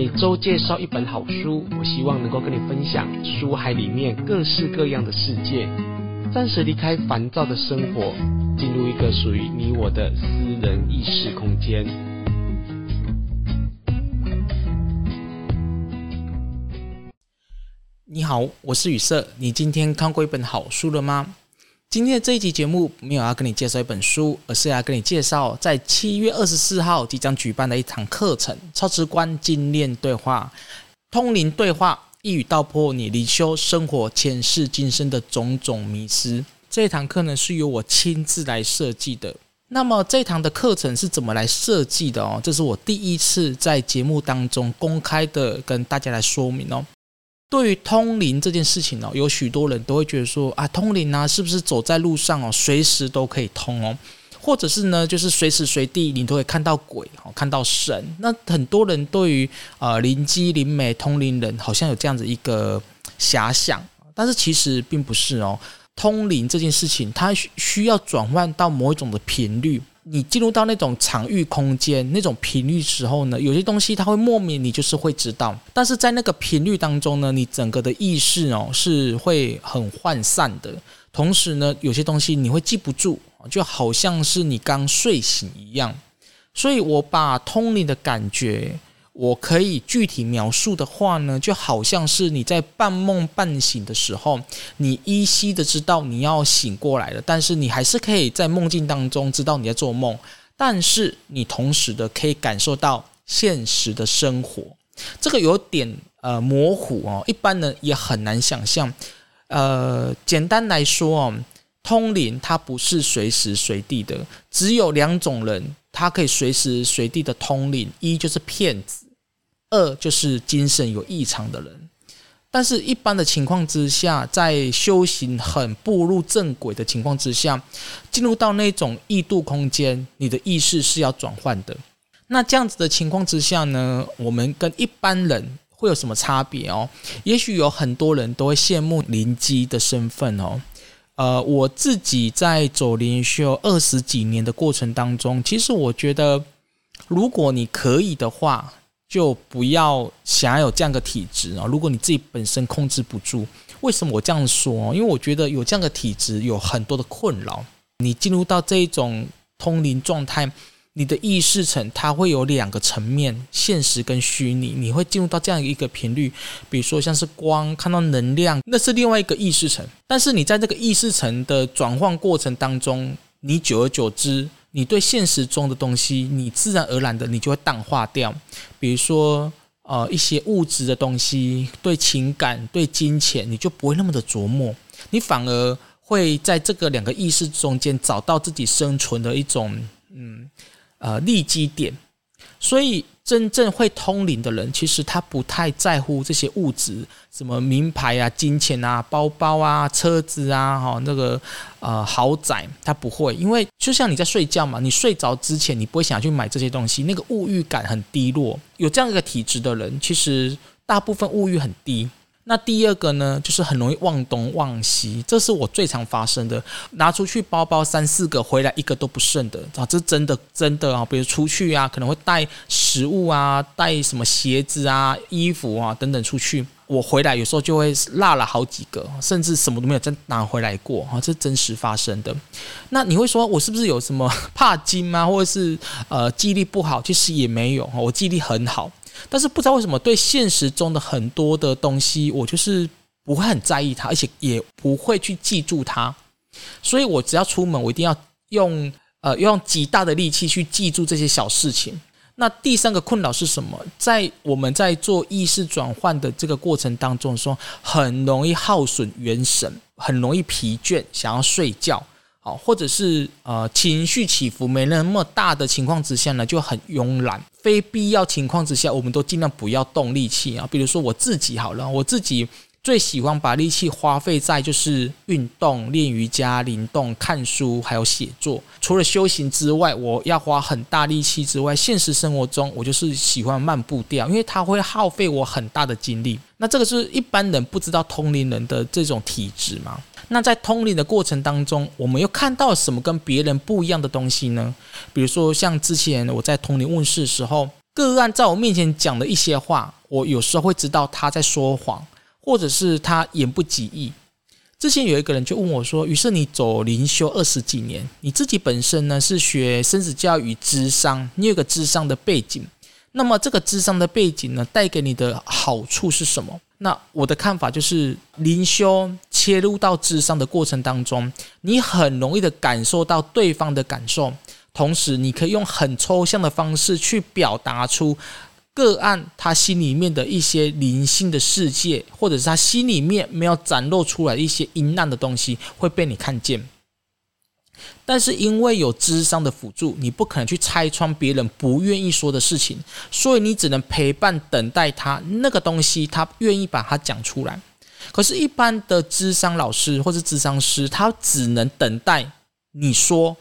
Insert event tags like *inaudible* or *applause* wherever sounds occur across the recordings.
每周介绍一本好书，我希望能够跟你分享书海里面各式各样的世界，暂时离开烦躁的生活，进入一个属于你我的私人意识空间。你好，我是雨色，你今天看过一本好书了吗？今天的这一集节目没有要跟你介绍一本书，而是要跟你介绍在七月二十四号即将举办的一堂课程——超直观精炼对话、通灵对话，一语道破你灵修生活前世今生的种种迷失。这堂课呢是由我亲自来设计的。那么这堂的课程是怎么来设计的哦？这是我第一次在节目当中公开的跟大家来说明哦。对于通灵这件事情哦，有许多人都会觉得说啊，通灵啊，是不是走在路上哦，随时都可以通哦，或者是呢，就是随时随地你都会看到鬼哦，看到神。那很多人对于呃灵机灵媒通灵人好像有这样子一个遐想，但是其实并不是哦。通灵这件事情，它需要转换到某一种的频率。你进入到那种场域空间那种频率时候呢，有些东西它会莫名你就是会知道，但是在那个频率当中呢，你整个的意识哦是会很涣散的，同时呢，有些东西你会记不住，就好像是你刚睡醒一样，所以我把通灵的感觉。我可以具体描述的话呢，就好像是你在半梦半醒的时候，你依稀的知道你要醒过来了，但是你还是可以在梦境当中知道你在做梦，但是你同时的可以感受到现实的生活，这个有点呃模糊哦，一般人也很难想象。呃，简单来说哦，通灵它不是随时随地的，只有两种人，他可以随时随地的通灵，一就是骗子。二就是精神有异常的人，但是一般的情况之下，在修行很步入正轨的情况之下，进入到那种异度空间，你的意识是要转换的。那这样子的情况之下呢，我们跟一般人会有什么差别哦？也许有很多人都会羡慕灵机的身份哦。呃，我自己在走灵修二十几年的过程当中，其实我觉得，如果你可以的话，就不要想要有这样的体质啊！如果你自己本身控制不住，为什么我这样说？因为我觉得有这样的体质有很多的困扰。你进入到这一种通灵状态，你的意识层它会有两个层面：现实跟虚拟。你会进入到这样一个频率，比如说像是光，看到能量，那是另外一个意识层。但是你在这个意识层的转换过程当中，你久而久之。你对现实中的东西，你自然而然的你就会淡化掉。比如说，呃，一些物质的东西，对情感、对金钱，你就不会那么的琢磨，你反而会在这个两个意识中间找到自己生存的一种，嗯，呃，利基点。所以。真正会通灵的人，其实他不太在乎这些物质，什么名牌啊、金钱啊、包包啊、车子啊，哈，那个呃豪宅，他不会，因为就像你在睡觉嘛，你睡着之前，你不会想去买这些东西，那个物欲感很低落。有这样一个体质的人，其实大部分物欲很低。那第二个呢，就是很容易忘东忘西，这是我最常发生的。拿出去包包三四个，回来一个都不剩的啊，这真的真的啊。比如出去啊，可能会带食物啊，带什么鞋子啊、衣服啊等等出去，我回来有时候就会落了好几个，甚至什么都没有再拿回来过啊，这是真实发生的。那你会说我是不是有什么 *laughs* 怕金吗？或者是呃记忆力不好？其实也没有，我记忆力很好。但是不知道为什么，对现实中的很多的东西，我就是不会很在意它，而且也不会去记住它。所以我只要出门，我一定要用呃用极大的力气去记住这些小事情。那第三个困扰是什么？在我们在做意识转换的这个过程当中，说很容易耗损元神，很容易疲倦，想要睡觉。或者是呃情绪起伏没那么大的情况之下呢，就很慵懒。非必要情况之下，我们都尽量不要动力气啊。比如说我自己好了，我自己最喜欢把力气花费在就是运动、练瑜伽、灵动、看书，还有写作。除了修行之外，我要花很大力气之外，现实生活中我就是喜欢慢步调，因为它会耗费我很大的精力。那这个是一般人不知道通灵人的这种体质吗？那在通灵的过程当中，我们又看到什么跟别人不一样的东西呢？比如说，像之前我在通灵问事的时候，个案在我面前讲的一些话，我有时候会知道他在说谎，或者是他言不及义。之前有一个人就问我说：“于是你走灵修二十几年，你自己本身呢是学生死教育、智商，你有个智商的背景。那么这个智商的背景呢，带给你的好处是什么？”那我的看法就是，灵修切入到智商的过程当中，你很容易的感受到对方的感受，同时你可以用很抽象的方式去表达出。个案他心里面的一些灵性的世界，或者是他心里面没有展露出来一些阴暗的东西，会被你看见。但是因为有智商的辅助，你不可能去拆穿别人不愿意说的事情，所以你只能陪伴等待他那个东西，他愿意把它讲出来。可是，一般的智商老师或是智商师，他只能等待你说，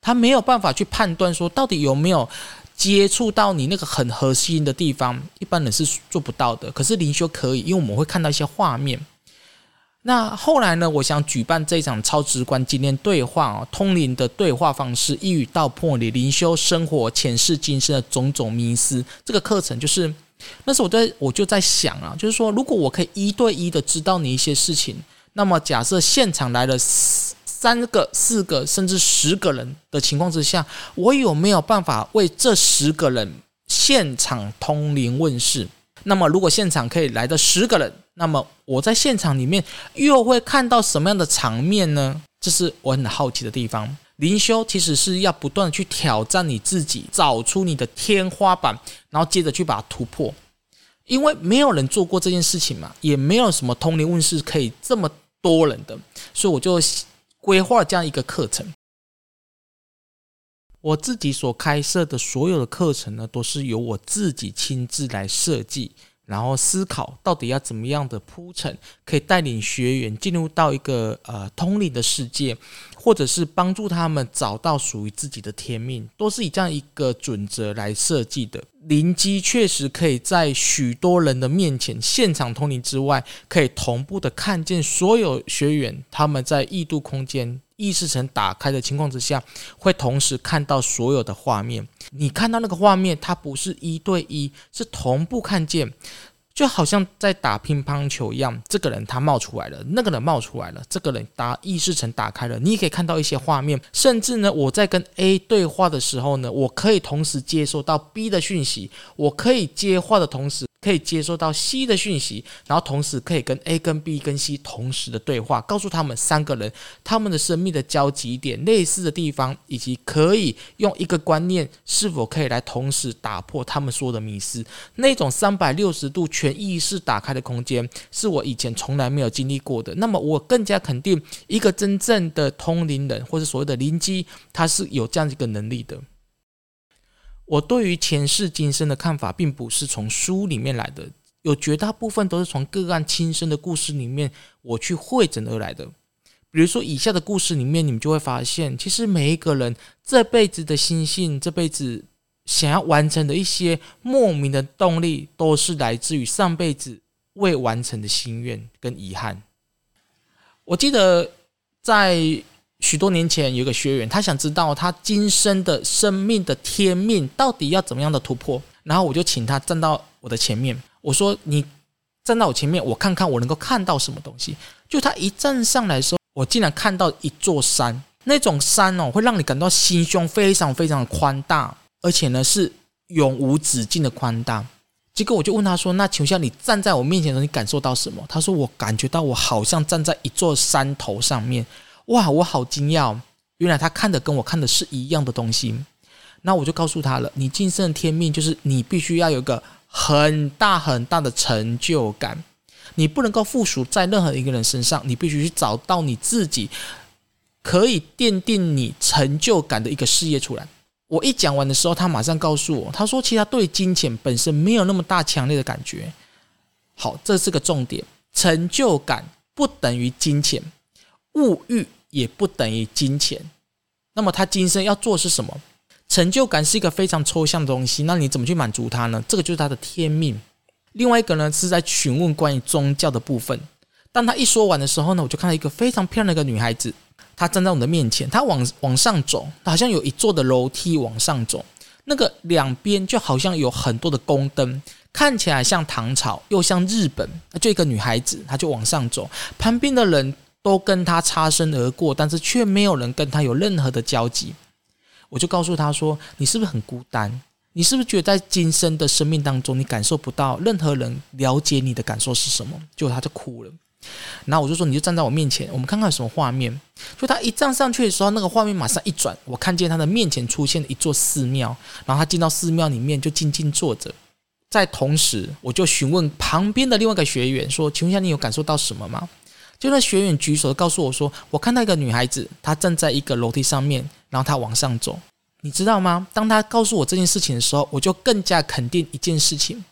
他没有办法去判断说到底有没有。接触到你那个很核心的地方，一般人是做不到的。可是灵修可以，因为我们会看到一些画面。那后来呢？我想举办这场超直观经验对话啊，通灵的对话方式，一语道破你灵修生活前世今生的种种迷思。这个课程就是，那时候我在我就在想啊，就是说，如果我可以一对一的知道你一些事情，那么假设现场来了。三个、四个甚至十个人的情况之下，我有没有办法为这十个人现场通灵问事？那么，如果现场可以来的十个人，那么我在现场里面又会看到什么样的场面呢？这是我很好奇的地方。灵修其实是要不断的去挑战你自己，找出你的天花板，然后接着去把它突破。因为没有人做过这件事情嘛，也没有什么通灵问事可以这么多人的，所以我就。规划这样一个课程，我自己所开设的所有的课程呢，都是由我自己亲自来设计，然后思考到底要怎么样的铺陈，可以带领学员进入到一个呃通灵的世界，或者是帮助他们找到属于自己的天命，都是以这样一个准则来设计的。灵机确实可以在许多人的面前现场通灵之外，可以同步的看见所有学员他们在异度空间意识层打开的情况之下，会同时看到所有的画面。你看到那个画面，它不是一对一，是同步看见。就好像在打乒乓球一样，这个人他冒出来了，那个人冒出来了，这个人打意识层打开了，你也可以看到一些画面，甚至呢，我在跟 A 对话的时候呢，我可以同时接收到 B 的讯息，我可以接话的同时。可以接收到 C 的讯息，然后同时可以跟 A、跟 B、跟 C 同时的对话，告诉他们三个人他们的生命的交集点、类似的地方，以及可以用一个观念是否可以来同时打破他们说的迷思。那种三百六十度全意识打开的空间，是我以前从来没有经历过的。那么我更加肯定，一个真正的通灵人，或者所谓的灵机，他是有这样一个能力的。我对于前世今生的看法，并不是从书里面来的，有绝大部分都是从个案亲身的故事里面我去汇整而来的。比如说以下的故事里面，你们就会发现，其实每一个人这辈子的心性，这辈子想要完成的一些莫名的动力，都是来自于上辈子未完成的心愿跟遗憾。我记得在。许多年前，有个学员，他想知道他今生的生命的天命到底要怎么样的突破。然后我就请他站到我的前面，我说：“你站到我前面，我看看我能够看到什么东西。”就他一站上来的时候，我竟然看到一座山，那种山哦，会让你感到心胸非常非常的宽大，而且呢是永无止境的宽大。结果我就问他说：“那请问下，你站在我面前的时候，你感受到什么？”他说：“我感觉到我好像站在一座山头上面。”哇，我好惊讶！原来他看的跟我看的是一样的东西。那我就告诉他了，你今生的天命就是你必须要有个很大很大的成就感，你不能够附属在任何一个人身上，你必须去找到你自己可以奠定你成就感的一个事业出来。我一讲完的时候，他马上告诉我，他说其实他对金钱本身没有那么大强烈的感觉。好，这是个重点，成就感不等于金钱，物欲。也不等于金钱，那么他今生要做是什么？成就感是一个非常抽象的东西，那你怎么去满足他呢？这个就是他的天命。另外一个呢，是在询问关于宗教的部分。当他一说完的时候呢，我就看到一个非常漂亮的一个女孩子，她站在我的面前，她往往上走，好像有一座的楼梯往上走。那个两边就好像有很多的宫灯，看起来像唐朝，又像日本。就一个女孩子，她就往上走，旁边的人都跟他擦身而过，但是却没有人跟他有任何的交集。我就告诉他说：“你是不是很孤单？你是不是觉得在今生的生命当中，你感受不到任何人了解你的感受是什么？”结果她就哭了。然后我就说：“你就站在我面前，我们看看有什么画面。”就他一站上去的时候，那个画面马上一转，我看见他的面前出现了一座寺庙。然后他进到寺庙里面，就静静坐着。在同时，我就询问旁边的另外一个学员说：“请问一下，你有感受到什么吗？”就那学员举手告诉我说：“我看到一个女孩子，她站在一个楼梯上面，然后她往上走。你知道吗？当她告诉我这件事情的时候，我就更加肯定一件事情：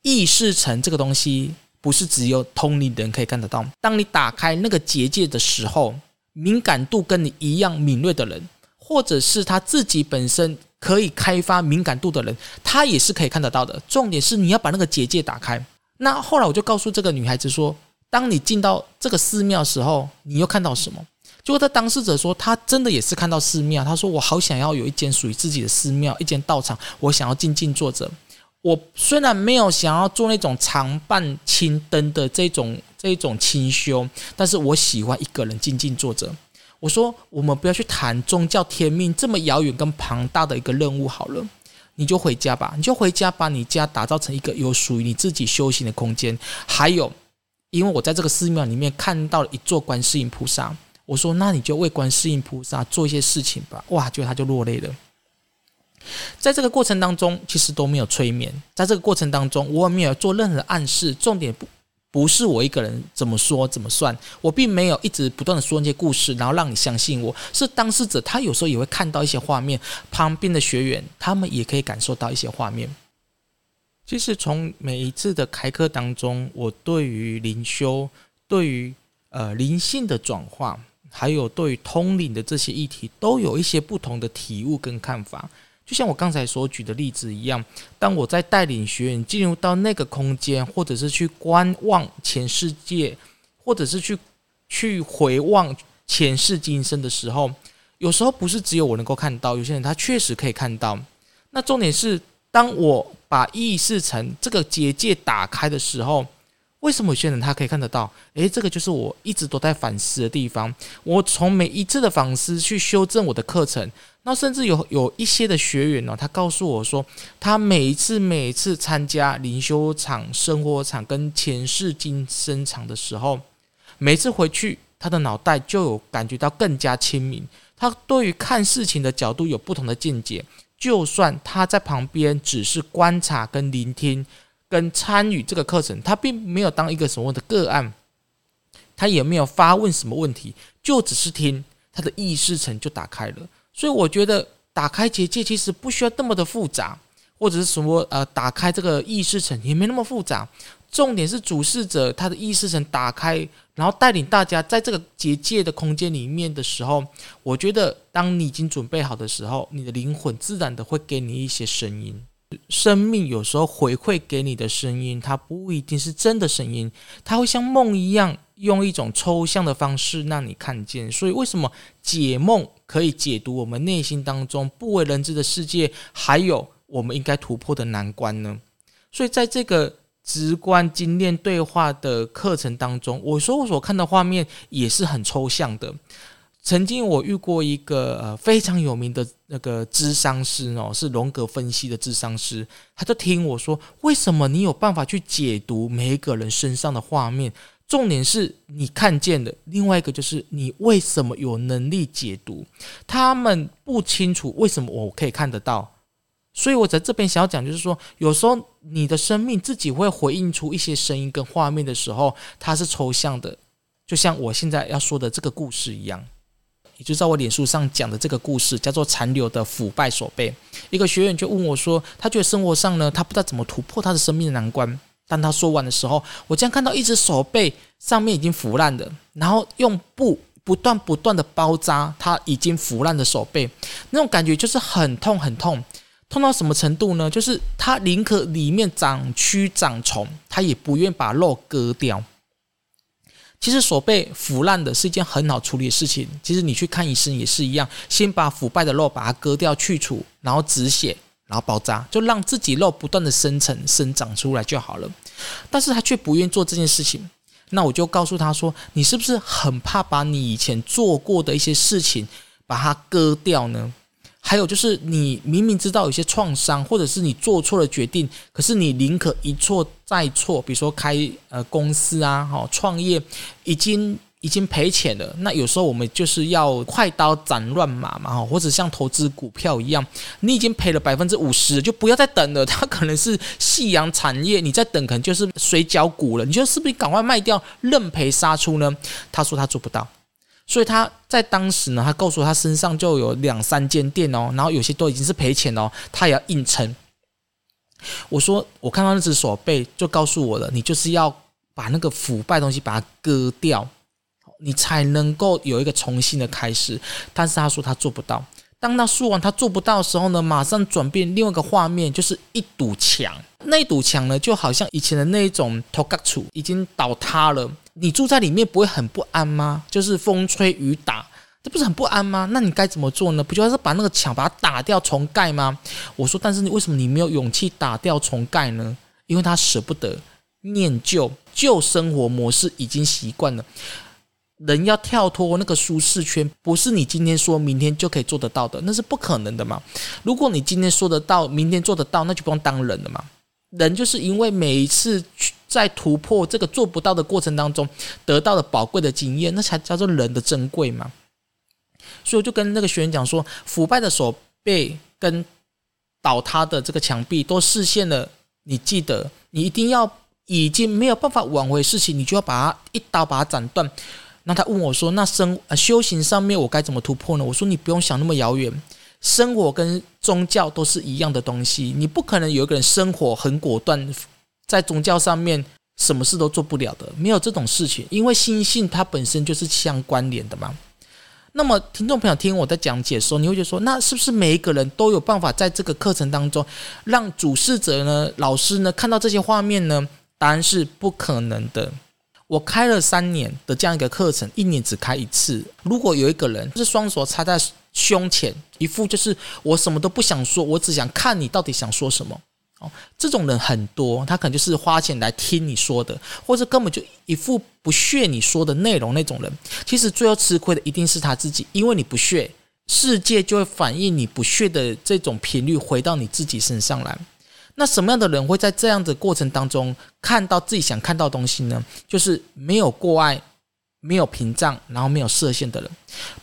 意识层这个东西。”不是只有通灵的人可以看得到。当你打开那个结界的时候，敏感度跟你一样敏锐的人，或者是他自己本身可以开发敏感度的人，他也是可以看得到的。重点是你要把那个结界打开。那后来我就告诉这个女孩子说：“当你进到这个寺庙的时候，你又看到什么？”结果，他当事者说：“他真的也是看到寺庙。他说：‘我好想要有一间属于自己的寺庙，一间道场，我想要静静坐着。’”我虽然没有想要做那种常伴青灯的这种这种清修，但是我喜欢一个人静静坐着。我说，我们不要去谈宗教天命这么遥远跟庞大的一个任务好了，你就回家吧，你就回家把你家打造成一个有属于你自己修行的空间。还有，因为我在这个寺庙里面看到了一座观世音菩萨，我说，那你就为观世音菩萨做一些事情吧。哇，就他就落泪了。在这个过程当中，其实都没有催眠。在这个过程当中，我也没有做任何暗示。重点不不是我一个人怎么说怎么算，我并没有一直不断的说那些故事，然后让你相信我。是当事者，他有时候也会看到一些画面，旁边的学员他们也可以感受到一些画面。其实从每一次的开课当中，我对于灵修、对于呃灵性的转化，还有对于通灵的这些议题，都有一些不同的体悟跟看法。就像我刚才所举的例子一样，当我在带领学员进入到那个空间，或者是去观望前世界，或者是去去回望前世今生的时候，有时候不是只有我能够看到，有些人他确实可以看到。那重点是，当我把意识层这个结界打开的时候，为什么有些人他可以看得到？诶，这个就是我一直都在反思的地方。我从每一次的反思去修正我的课程。那甚至有有一些的学员呢，他告诉我说，他每一次每一次参加灵修场、生活场跟前世今生场的时候，每次回去，他的脑袋就有感觉到更加清明。他对于看事情的角度有不同的见解。就算他在旁边只是观察、跟聆听、跟参与这个课程，他并没有当一个什么的个案，他也没有发问什么问题，就只是听，他的意识层就打开了。所以我觉得打开结界其实不需要那么的复杂，或者是什么呃，打开这个意识层也没那么复杂。重点是主事者他的意识层打开，然后带领大家在这个结界的空间里面的时候，我觉得当你已经准备好的时候，你的灵魂自然的会给你一些声音。生命有时候回馈给你的声音，它不一定是真的声音，它会像梦一样，用一种抽象的方式让你看见。所以为什么解梦？可以解读我们内心当中不为人知的世界，还有我们应该突破的难关呢。所以，在这个直观经验对话的课程当中，我说我所看的画面也是很抽象的。曾经我遇过一个呃非常有名的那个咨商师哦，是荣格分析的咨商师，他就听我说，为什么你有办法去解读每一个人身上的画面？重点是你看见的，另外一个就是你为什么有能力解读？他们不清楚为什么我可以看得到，所以我在这边想要讲，就是说，有时候你的生命自己会回应出一些声音跟画面的时候，它是抽象的，就像我现在要说的这个故事一样，也就在我脸书上讲的这个故事，叫做残留的腐败手背。一个学员就问我说，他觉得生活上呢，他不知道怎么突破他的生命的难关。当他说完的时候，我竟然看到一只手背上面已经腐烂的，然后用布不断不断的包扎他已经腐烂的手背，那种感觉就是很痛很痛，痛到什么程度呢？就是他宁可里面长蛆长虫，他也不愿把肉割掉。其实手背腐烂的是一件很好处理的事情，其实你去看医生也是一样，先把腐败的肉把它割掉去除，然后止血。然后包扎，就让自己肉不断的生成生长出来就好了。但是他却不愿意做这件事情。那我就告诉他说：“你是不是很怕把你以前做过的一些事情把它割掉呢？还有就是，你明明知道有些创伤，或者是你做错了决定，可是你宁可一错再错。比如说开呃公司啊，好创业，已经。”已经赔钱了，那有时候我们就是要快刀斩乱麻嘛，哈或者像投资股票一样，你已经赔了百分之五十，就不要再等了。它可能是夕阳产业，你再等可能就是水饺股了。你就是不是赶快卖掉，认赔杀出呢？他说他做不到，所以他在当时呢，他告诉我他身上就有两三间店哦，然后有些都已经是赔钱哦，他也要硬撑。我说我看到那只手背，就告诉我了，你就是要把那个腐败东西把它割掉。你才能够有一个重新的开始，但是他说他做不到。当他说完他做不到的时候呢，马上转变另外一个画面，就是一堵墙。那堵墙呢，就好像以前的那种土埆厝已经倒塌了。你住在里面不会很不安吗？就是风吹雨打，这不是很不安吗？那你该怎么做呢？不就是把那个墙把它打掉重盖吗？我说，但是你为什么你没有勇气打掉重盖呢？因为他舍不得，念旧，旧生活模式已经习惯了。人要跳脱那个舒适圈，不是你今天说明天就可以做得到的，那是不可能的嘛。如果你今天说得到，明天做得到，那就不用当人了嘛。人就是因为每一次去在突破这个做不到的过程当中，得到了宝贵的经验，那才叫做人的珍贵嘛。所以我就跟那个学员讲说，腐败的手背跟倒塌的这个墙壁都实现了。你记得，你一定要已经没有办法挽回事情，你就要把它一刀把它斩断。那他问我说：“那生呃修行上面我该怎么突破呢？”我说：“你不用想那么遥远，生活跟宗教都是一样的东西。你不可能有一个人生活很果断，在宗教上面什么事都做不了的，没有这种事情。因为心性它本身就是相关联的嘛。那么听众朋友听我在讲解的时候，你会觉得说，那是不是每一个人都有办法在这个课程当中，让主事者呢、老师呢看到这些画面呢？答案是不可能的。”我开了三年的这样一个课程，一年只开一次。如果有一个人是双手插在胸前，一副就是我什么都不想说，我只想看你到底想说什么。这种人很多，他可能就是花钱来听你说的，或者根本就一副不屑你说的内容那种人。其实最后吃亏的一定是他自己，因为你不屑，世界就会反映你不屑的这种频率回到你自己身上来。那什么样的人会在这样的过程当中看到自己想看到的东西呢？就是没有过爱、没有屏障，然后没有设限的人。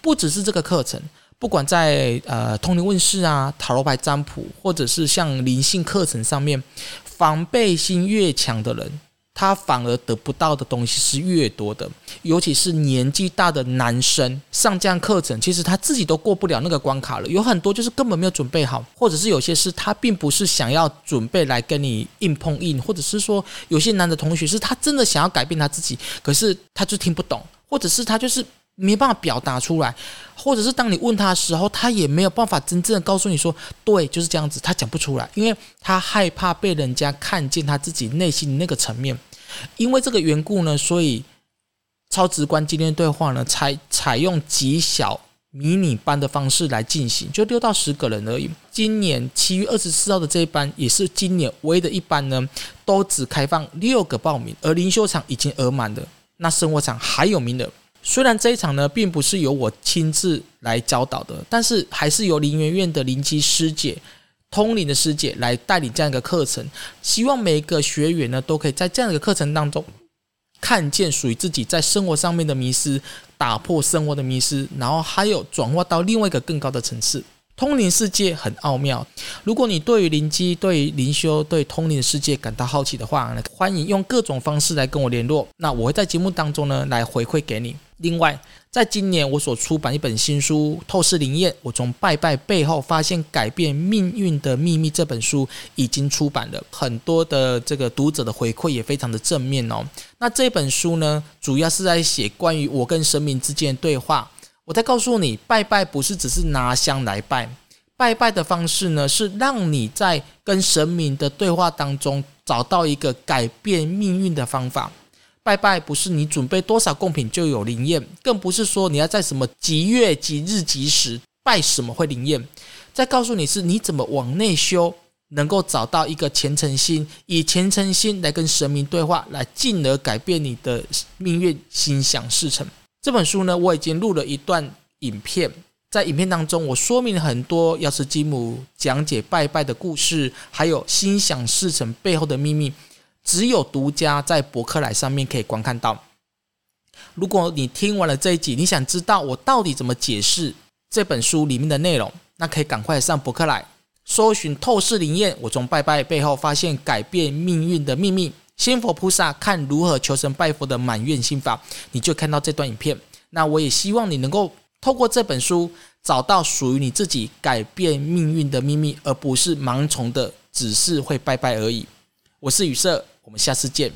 不只是这个课程，不管在呃通灵问世啊、塔罗牌占卜，或者是像灵性课程上面，防备心越强的人。他反而得不到的东西是越多的，尤其是年纪大的男生上这样课程，其实他自己都过不了那个关卡了。有很多就是根本没有准备好，或者是有些事他并不是想要准备来跟你硬碰硬，或者是说有些男的同学是他真的想要改变他自己，可是他就听不懂，或者是他就是没办法表达出来，或者是当你问他的时候，他也没有办法真正的告诉你说，对，就是这样子，他讲不出来，因为他害怕被人家看见他自己内心那个层面。因为这个缘故呢，所以超直观今天对话呢，采采用极小迷你班的方式来进行，就六到十个人而已。今年七月二十四号的这一班，也是今年唯一的一班呢，都只开放六个报名，而灵修场已经额满了，那生活场还有名额。虽然这一场呢，并不是由我亲自来教导的，但是还是由灵元院的灵机师姐。通灵的师姐来带领这样一个课程，希望每一个学员呢，都可以在这样一个课程当中看见属于自己在生活上面的迷失，打破生活的迷失，然后还有转化到另外一个更高的层次。通灵世界很奥妙，如果你对于灵机、对于灵修、对通灵的世界感到好奇的话，欢迎用各种方式来跟我联络。那我会在节目当中呢来回馈给你。另外，在今年我所出版一本新书《透视灵验》，我从拜拜背后发现改变命运的秘密这本书已经出版了，很多的这个读者的回馈也非常的正面哦。那这本书呢，主要是在写关于我跟神明之间的对话。我再告诉你，拜拜不是只是拿香来拜，拜拜的方式呢，是让你在跟神明的对话当中找到一个改变命运的方法。拜拜不是你准备多少贡品就有灵验，更不是说你要在什么吉月吉日吉时拜什么会灵验。再告诉你是你怎么往内修，能够找到一个虔诚心，以虔诚心来跟神明对话，来进而改变你的命运，心想事成。这本书呢，我已经录了一段影片，在影片当中，我说明了很多药师金姆讲解拜拜的故事，还有心想事成背后的秘密，只有独家在博客来上面可以观看到。如果你听完了这一集，你想知道我到底怎么解释这本书里面的内容，那可以赶快上博客来搜寻“透视灵验”，我从拜拜背后发现改变命运的秘密。仙佛菩萨看如何求神拜佛的满愿心法，你就看到这段影片。那我也希望你能够透过这本书找到属于你自己改变命运的秘密，而不是盲从的只是会拜拜而已。我是宇色，我们下次见。